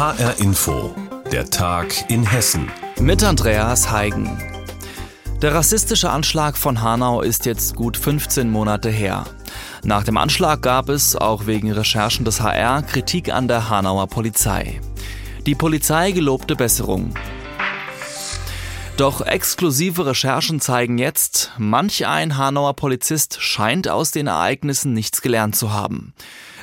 HR Info, der Tag in Hessen. Mit Andreas Heigen. Der rassistische Anschlag von Hanau ist jetzt gut 15 Monate her. Nach dem Anschlag gab es, auch wegen Recherchen des HR, Kritik an der Hanauer Polizei. Die Polizei gelobte Besserung. Doch exklusive Recherchen zeigen jetzt, manch ein Hanauer Polizist scheint aus den Ereignissen nichts gelernt zu haben.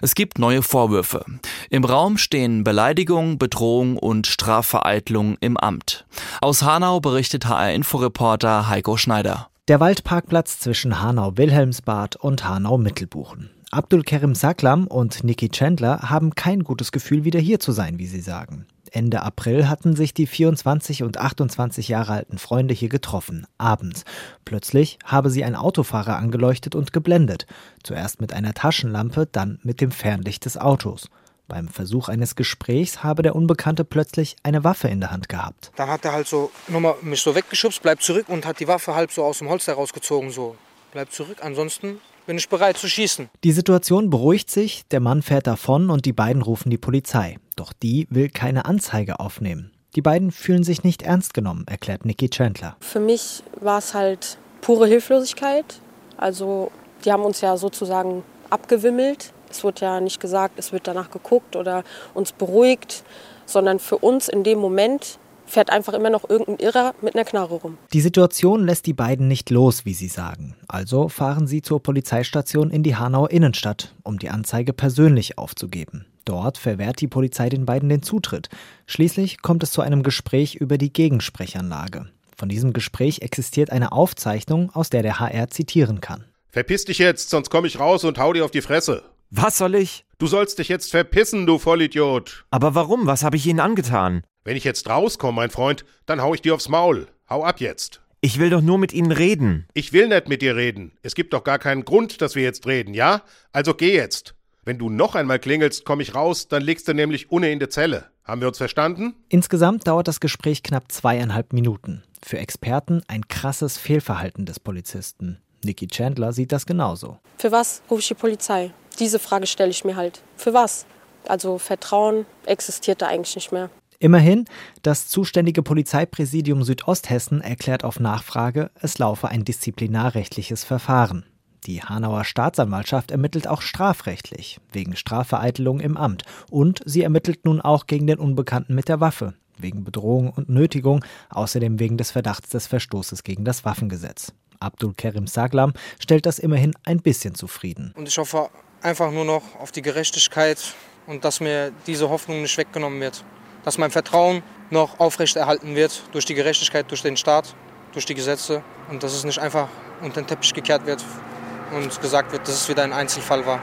Es gibt neue Vorwürfe. Im Raum stehen Beleidigung, Bedrohung und Strafvereitlung im Amt. Aus Hanau berichtet HR-Inforeporter Heiko Schneider. Der Waldparkplatz zwischen Hanau-Wilhelmsbad und Hanau-Mittelbuchen. Abdul Kerim Saklam und Niki Chandler haben kein gutes Gefühl, wieder hier zu sein, wie sie sagen. Ende April hatten sich die 24 und 28 Jahre alten Freunde hier getroffen, abends. Plötzlich habe sie ein Autofahrer angeleuchtet und geblendet. Zuerst mit einer Taschenlampe, dann mit dem Fernlicht des Autos. Beim Versuch eines Gesprächs habe der Unbekannte plötzlich eine Waffe in der Hand gehabt. Dann hat er halt so nochmal mich so weggeschubst, bleibt zurück und hat die Waffe halb so aus dem Holster rausgezogen, so. Bleibt zurück, ansonsten bin ich bereit zu schießen. Die Situation beruhigt sich, der Mann fährt davon und die beiden rufen die Polizei. Doch die will keine Anzeige aufnehmen. Die beiden fühlen sich nicht ernst genommen, erklärt Nikki Chandler. Für mich war es halt pure Hilflosigkeit. Also die haben uns ja sozusagen abgewimmelt. Es wurde ja nicht gesagt, es wird danach geguckt oder uns beruhigt, sondern für uns in dem Moment fährt einfach immer noch irgendein Irrer mit einer Knarre rum. Die Situation lässt die beiden nicht los, wie sie sagen. Also fahren sie zur Polizeistation in die Hanauer Innenstadt, um die Anzeige persönlich aufzugeben. Dort verwehrt die Polizei den beiden den Zutritt. Schließlich kommt es zu einem Gespräch über die Gegensprechanlage. Von diesem Gespräch existiert eine Aufzeichnung, aus der der HR zitieren kann. Verpiss dich jetzt, sonst komme ich raus und hau dir auf die Fresse. Was soll ich? Du sollst dich jetzt verpissen, du Vollidiot. Aber warum? Was habe ich Ihnen angetan? Wenn ich jetzt rauskomme, mein Freund, dann hau ich dir aufs Maul. Hau ab jetzt. Ich will doch nur mit Ihnen reden. Ich will nicht mit dir reden. Es gibt doch gar keinen Grund, dass wir jetzt reden, ja? Also geh jetzt. Wenn du noch einmal klingelst, komme ich raus, dann legst du nämlich ohne in die Zelle. Haben wir uns verstanden? Insgesamt dauert das Gespräch knapp zweieinhalb Minuten. Für Experten ein krasses Fehlverhalten des Polizisten. Nikki Chandler sieht das genauso. Für was rufe ich die Polizei? Diese Frage stelle ich mir halt. Für was? Also Vertrauen existiert da eigentlich nicht mehr. Immerhin, das zuständige Polizeipräsidium Südosthessen erklärt auf Nachfrage, es laufe ein disziplinarrechtliches Verfahren. Die Hanauer Staatsanwaltschaft ermittelt auch strafrechtlich, wegen Strafvereitelung im Amt. Und sie ermittelt nun auch gegen den Unbekannten mit der Waffe, wegen Bedrohung und Nötigung, außerdem wegen des Verdachts des Verstoßes gegen das Waffengesetz. Abdul Kerim Saglam stellt das immerhin ein bisschen zufrieden. Und ich hoffe einfach nur noch auf die Gerechtigkeit und dass mir diese Hoffnung nicht weggenommen wird dass mein Vertrauen noch aufrechterhalten wird durch die Gerechtigkeit, durch den Staat, durch die Gesetze und dass es nicht einfach unter den Teppich gekehrt wird und gesagt wird, dass es wieder ein Einzelfall war.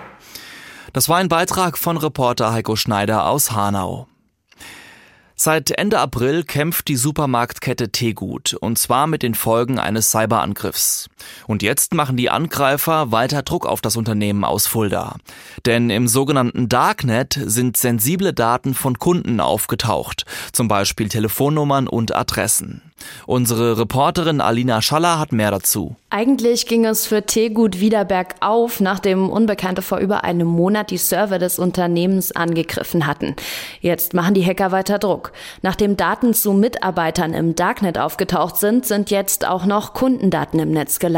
Das war ein Beitrag von Reporter Heiko Schneider aus Hanau. Seit Ende April kämpft die Supermarktkette Tegut, und zwar mit den Folgen eines Cyberangriffs. Und jetzt machen die Angreifer weiter Druck auf das Unternehmen aus Fulda. Denn im sogenannten Darknet sind sensible Daten von Kunden aufgetaucht, zum Beispiel Telefonnummern und Adressen. Unsere Reporterin Alina Schaller hat mehr dazu. Eigentlich ging es für Tegut wieder bergauf, nachdem Unbekannte vor über einem Monat die Server des Unternehmens angegriffen hatten. Jetzt machen die Hacker weiter Druck. Nachdem Daten zu Mitarbeitern im Darknet aufgetaucht sind, sind jetzt auch noch Kundendaten im Netz gelandet.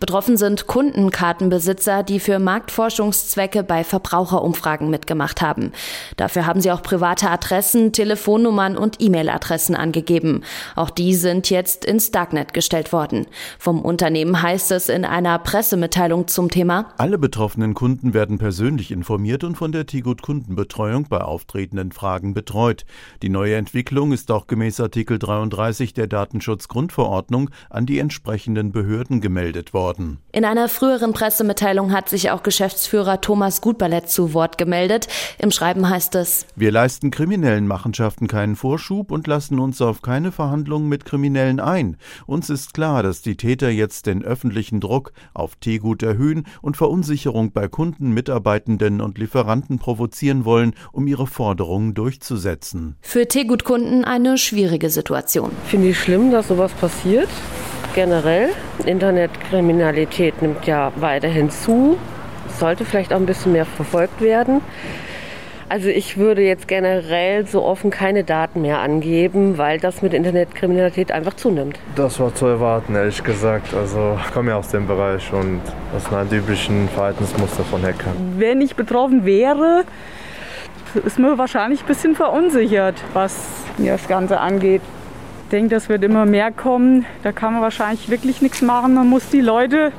Betroffen sind Kundenkartenbesitzer, die für Marktforschungszwecke bei Verbraucherumfragen mitgemacht haben. Dafür haben sie auch private Adressen, Telefonnummern und E-Mail-Adressen angegeben. Auch die sind jetzt ins Darknet gestellt worden. Vom Unternehmen heißt es in einer Pressemitteilung zum Thema. Alle betroffenen Kunden werden persönlich informiert und von der Tigut Kundenbetreuung bei auftretenden Fragen betreut. Die neue Entwicklung ist auch gemäß Artikel 33 der Datenschutzgrundverordnung an die entsprechenden Behörden gemeldet worden. In einer früheren Pressemitteilung hat sich auch Geschäftsführer Thomas Gutballett zu Wort gemeldet. Im Schreiben heißt es: Wir leisten kriminellen Machenschaften keinen Vorschub und lassen uns auf keine Verhandlungen Verhandlungen mit Kriminellen ein. Uns ist klar, dass die Täter jetzt den öffentlichen Druck auf Teegut erhöhen und Verunsicherung bei Kunden, Mitarbeitenden und Lieferanten provozieren wollen, um ihre Forderungen durchzusetzen. Für Teegut-Kunden eine schwierige Situation. Finde ich schlimm, dass sowas passiert. Generell. Internetkriminalität nimmt ja weiterhin zu. Sollte vielleicht auch ein bisschen mehr verfolgt werden. Also ich würde jetzt generell so offen keine Daten mehr angeben, weil das mit Internetkriminalität einfach zunimmt. Das war zu erwarten, ehrlich gesagt. Also ich komme ja aus dem Bereich und das sind halt üblichen Verhaltensmuster von Hackern. Wenn ich betroffen wäre, ist mir wahrscheinlich ein bisschen verunsichert, was das Ganze angeht. Ich denke, das wird immer mehr kommen. Da kann man wahrscheinlich wirklich nichts machen. Man muss die Leute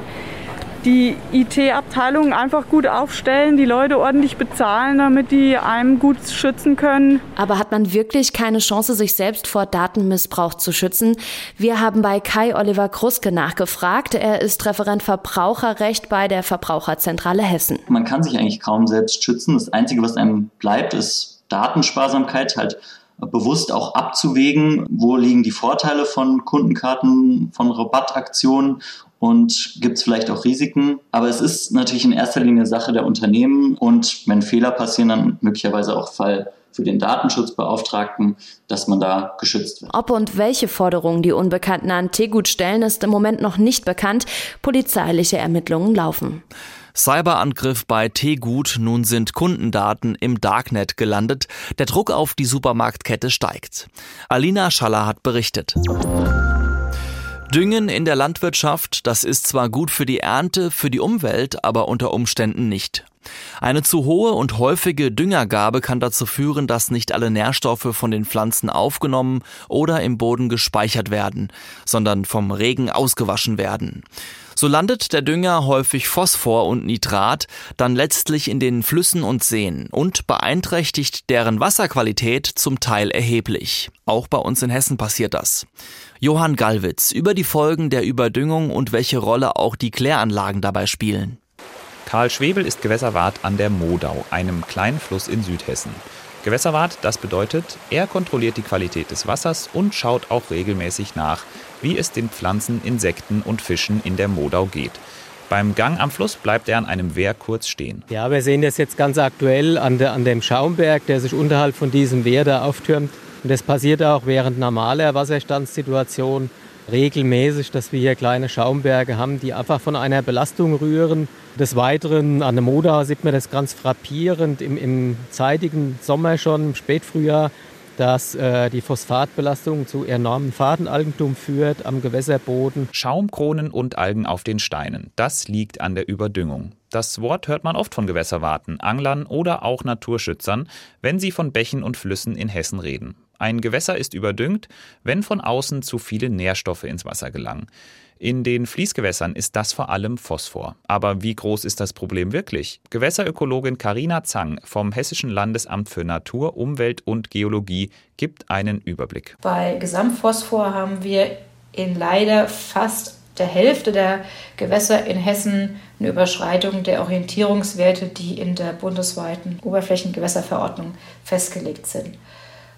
die IT-Abteilung einfach gut aufstellen, die Leute ordentlich bezahlen, damit die einem gut schützen können. Aber hat man wirklich keine Chance, sich selbst vor Datenmissbrauch zu schützen? Wir haben bei Kai Oliver Kruske nachgefragt. Er ist Referent Verbraucherrecht bei der Verbraucherzentrale Hessen. Man kann sich eigentlich kaum selbst schützen. Das Einzige, was einem bleibt, ist Datensparsamkeit, halt bewusst auch abzuwägen, wo liegen die Vorteile von Kundenkarten, von Rabattaktionen und gibt es vielleicht auch Risiken. Aber es ist natürlich in erster Linie Sache der Unternehmen und wenn Fehler passieren, dann möglicherweise auch Fall für den Datenschutzbeauftragten, dass man da geschützt wird. Ob und welche Forderungen die Unbekannten an Tegut stellen, ist im Moment noch nicht bekannt. Polizeiliche Ermittlungen laufen. Cyberangriff bei Tegut, nun sind Kundendaten im Darknet gelandet. Der Druck auf die Supermarktkette steigt. Alina Schaller hat berichtet. Düngen in der Landwirtschaft, das ist zwar gut für die Ernte, für die Umwelt, aber unter Umständen nicht. Eine zu hohe und häufige Düngergabe kann dazu führen, dass nicht alle Nährstoffe von den Pflanzen aufgenommen oder im Boden gespeichert werden, sondern vom Regen ausgewaschen werden. So landet der Dünger häufig Phosphor und Nitrat dann letztlich in den Flüssen und Seen und beeinträchtigt deren Wasserqualität zum Teil erheblich. Auch bei uns in Hessen passiert das. Johann Gallwitz über die Folgen der Überdüngung und welche Rolle auch die Kläranlagen dabei spielen. Karl Schwebel ist Gewässerwart an der Modau, einem kleinen Fluss in Südhessen. Gewässerwart, das bedeutet, er kontrolliert die Qualität des Wassers und schaut auch regelmäßig nach, wie es den Pflanzen, Insekten und Fischen in der Modau geht. Beim Gang am Fluss bleibt er an einem Wehr kurz stehen. Ja, wir sehen das jetzt ganz aktuell an, der, an dem Schaumberg, der sich unterhalb von diesem Wehr da auftürmt. Und das passiert auch während normaler Wasserstandssituation regelmäßig, dass wir hier kleine Schaumberge haben, die einfach von einer Belastung rühren. Des Weiteren an der Moda sieht man das ganz frappierend im, im zeitigen Sommer schon, im Spätfrühjahr, dass äh, die Phosphatbelastung zu enormem Fadenalgentum führt am Gewässerboden. Schaumkronen und Algen auf den Steinen. Das liegt an der Überdüngung. Das Wort hört man oft von Gewässerwarten, Anglern oder auch Naturschützern, wenn sie von Bächen und Flüssen in Hessen reden. Ein Gewässer ist überdüngt, wenn von außen zu viele Nährstoffe ins Wasser gelangen. In den Fließgewässern ist das vor allem Phosphor. Aber wie groß ist das Problem wirklich? Gewässerökologin Karina Zang vom Hessischen Landesamt für Natur, Umwelt und Geologie gibt einen Überblick. Bei Gesamtphosphor haben wir in leider fast der Hälfte der Gewässer in Hessen eine Überschreitung der Orientierungswerte, die in der bundesweiten Oberflächengewässerverordnung festgelegt sind.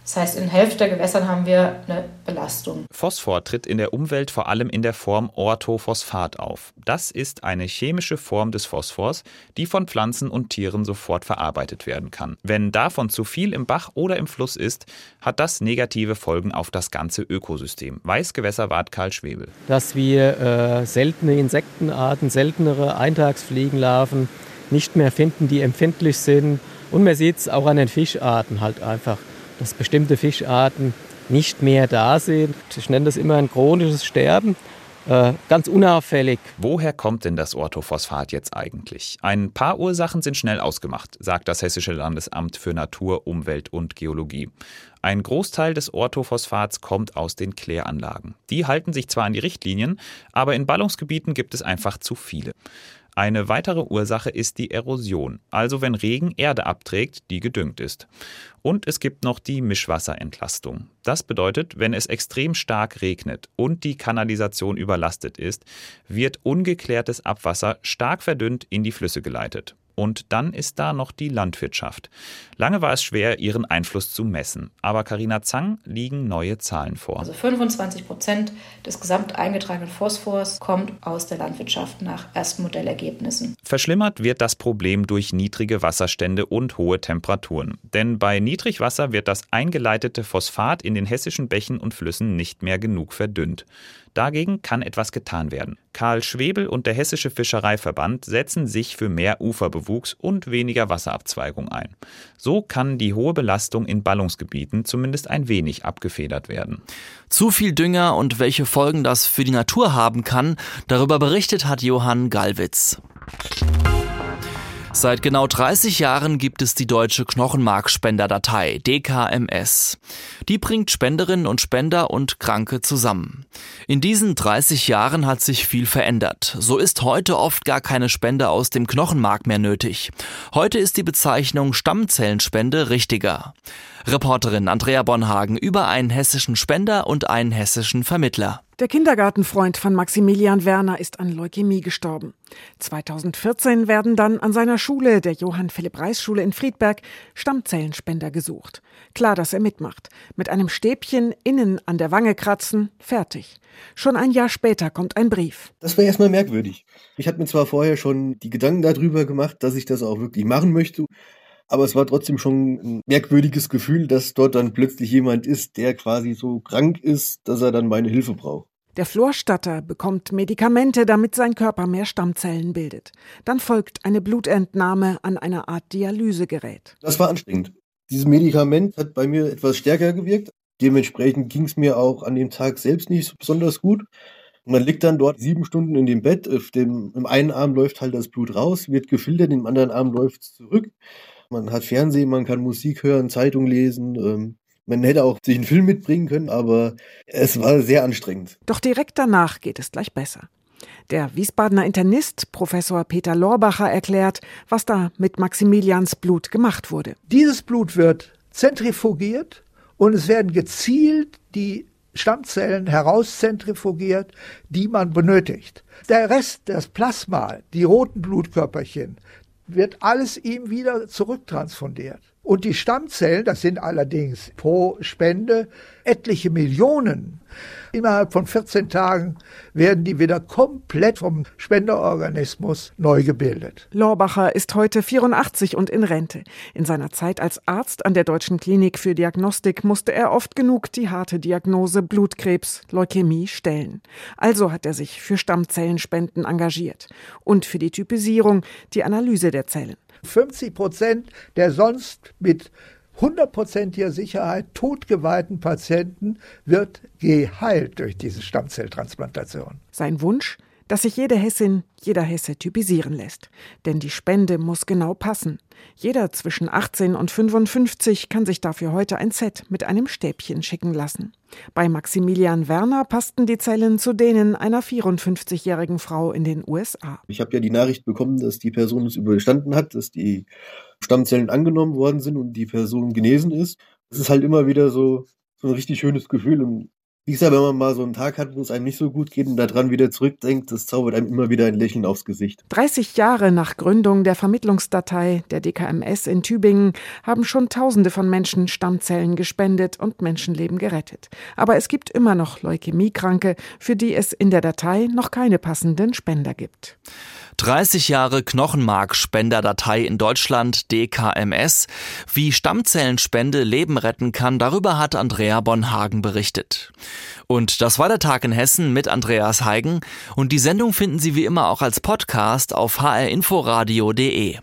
Das heißt, in Hälfte der Gewässern haben wir eine Belastung. Phosphor tritt in der Umwelt vor allem in der Form Orthophosphat auf. Das ist eine chemische Form des Phosphors, die von Pflanzen und Tieren sofort verarbeitet werden kann. Wenn davon zu viel im Bach oder im Fluss ist, hat das negative Folgen auf das ganze Ökosystem, weiß Gewässerwart Karl Schwebel. Dass wir äh, seltene Insektenarten, seltenere Eintagsfliegenlarven nicht mehr finden, die empfindlich sind. Und man sieht es auch an den Fischarten halt einfach dass bestimmte Fischarten nicht mehr da sind. Ich nenne das immer ein chronisches Sterben. Äh, ganz unauffällig. Woher kommt denn das Orthophosphat jetzt eigentlich? Ein paar Ursachen sind schnell ausgemacht, sagt das Hessische Landesamt für Natur, Umwelt und Geologie. Ein Großteil des Orthophosphats kommt aus den Kläranlagen. Die halten sich zwar an die Richtlinien, aber in Ballungsgebieten gibt es einfach zu viele. Eine weitere Ursache ist die Erosion, also wenn Regen Erde abträgt, die gedüngt ist. Und es gibt noch die Mischwasserentlastung. Das bedeutet, wenn es extrem stark regnet und die Kanalisation überlastet ist, wird ungeklärtes Abwasser stark verdünnt in die Flüsse geleitet. Und dann ist da noch die Landwirtschaft. Lange war es schwer, ihren Einfluss zu messen. Aber Karina Zang liegen neue Zahlen vor. Also 25 Prozent des gesamt eingetragenen Phosphors kommt aus der Landwirtschaft nach ersten Modellergebnissen. Verschlimmert wird das Problem durch niedrige Wasserstände und hohe Temperaturen. Denn bei Niedrigwasser wird das eingeleitete Phosphat in den hessischen Bächen und Flüssen nicht mehr genug verdünnt. Dagegen kann etwas getan werden. Karl Schwebel und der Hessische Fischereiverband setzen sich für mehr Uferbewuchs und weniger Wasserabzweigung ein. So kann die hohe Belastung in Ballungsgebieten zumindest ein wenig abgefedert werden. Zu viel Dünger und welche Folgen das für die Natur haben kann, darüber berichtet hat Johann Gallwitz. Seit genau 30 Jahren gibt es die deutsche Knochenmarkspenderdatei DKMS. Die bringt Spenderinnen und Spender und Kranke zusammen. In diesen 30 Jahren hat sich viel verändert. So ist heute oft gar keine Spende aus dem Knochenmark mehr nötig. Heute ist die Bezeichnung Stammzellenspende richtiger. Reporterin Andrea Bonhagen über einen hessischen Spender und einen hessischen Vermittler. Der Kindergartenfreund von Maximilian Werner ist an Leukämie gestorben. 2014 werden dann an seiner Schule, der Johann Philipp Reis Schule in Friedberg, Stammzellenspender gesucht. Klar, dass er mitmacht. Mit einem Stäbchen innen an der Wange kratzen, fertig. Schon ein Jahr später kommt ein Brief. Das war erstmal merkwürdig. Ich hatte mir zwar vorher schon die Gedanken darüber gemacht, dass ich das auch wirklich machen möchte. Aber es war trotzdem schon ein merkwürdiges Gefühl, dass dort dann plötzlich jemand ist, der quasi so krank ist, dass er dann meine Hilfe braucht. Der Florstatter bekommt Medikamente, damit sein Körper mehr Stammzellen bildet. Dann folgt eine Blutentnahme an einer Art Dialysegerät. Das war anstrengend. Dieses Medikament hat bei mir etwas stärker gewirkt. Dementsprechend ging es mir auch an dem Tag selbst nicht so besonders gut. Man liegt dann dort sieben Stunden in dem Bett. Auf dem, Im einen Arm läuft halt das Blut raus, wird gefiltert, im anderen Arm läuft es zurück. Man hat Fernsehen, man kann Musik hören, Zeitung lesen. Ähm, man hätte auch sich einen Film mitbringen können, aber es war sehr anstrengend. Doch direkt danach geht es gleich besser. Der Wiesbadener Internist Professor Peter Lorbacher erklärt, was da mit Maximilians Blut gemacht wurde. Dieses Blut wird zentrifugiert und es werden gezielt die Stammzellen herauszentrifugiert, die man benötigt. Der Rest, das Plasma, die roten Blutkörperchen, wird alles ihm wieder zurücktransfundiert. Und die Stammzellen, das sind allerdings pro Spende etliche Millionen. Innerhalb von 14 Tagen werden die wieder komplett vom Spenderorganismus neu gebildet. Lorbacher ist heute 84 und in Rente. In seiner Zeit als Arzt an der Deutschen Klinik für Diagnostik musste er oft genug die harte Diagnose Blutkrebs, Leukämie stellen. Also hat er sich für Stammzellenspenden engagiert und für die Typisierung, die Analyse der Zellen. 50 Prozent der sonst mit hundertprozentiger Sicherheit totgeweihten Patienten wird geheilt durch diese Stammzelltransplantation. Sein Wunsch, dass sich jede Hessin, jeder Hesse typisieren lässt. Denn die Spende muss genau passen. Jeder zwischen 18 und 55 kann sich dafür heute ein Set mit einem Stäbchen schicken lassen. Bei Maximilian Werner passten die Zellen zu denen einer 54-jährigen Frau in den USA. Ich habe ja die Nachricht bekommen, dass die Person es überstanden hat, dass die Stammzellen angenommen worden sind und die Person genesen ist. Es ist halt immer wieder so, so ein richtig schönes Gefühl und wie gesagt, wenn man mal so einen Tag hat, wo es einem nicht so gut geht und daran wieder zurückdenkt, das zaubert einem immer wieder ein Lächeln aufs Gesicht. 30 Jahre nach Gründung der Vermittlungsdatei der DKMS in Tübingen haben schon Tausende von Menschen Stammzellen gespendet und Menschenleben gerettet. Aber es gibt immer noch Leukämiekranke, für die es in der Datei noch keine passenden Spender gibt. 30 Jahre Knochenmarkspenderdatei in Deutschland, DKMS. Wie Stammzellenspende Leben retten kann, darüber hat Andrea Bonhagen berichtet. Und das war der Tag in Hessen mit Andreas Heigen. Und die Sendung finden Sie wie immer auch als Podcast auf hrinforadio.de.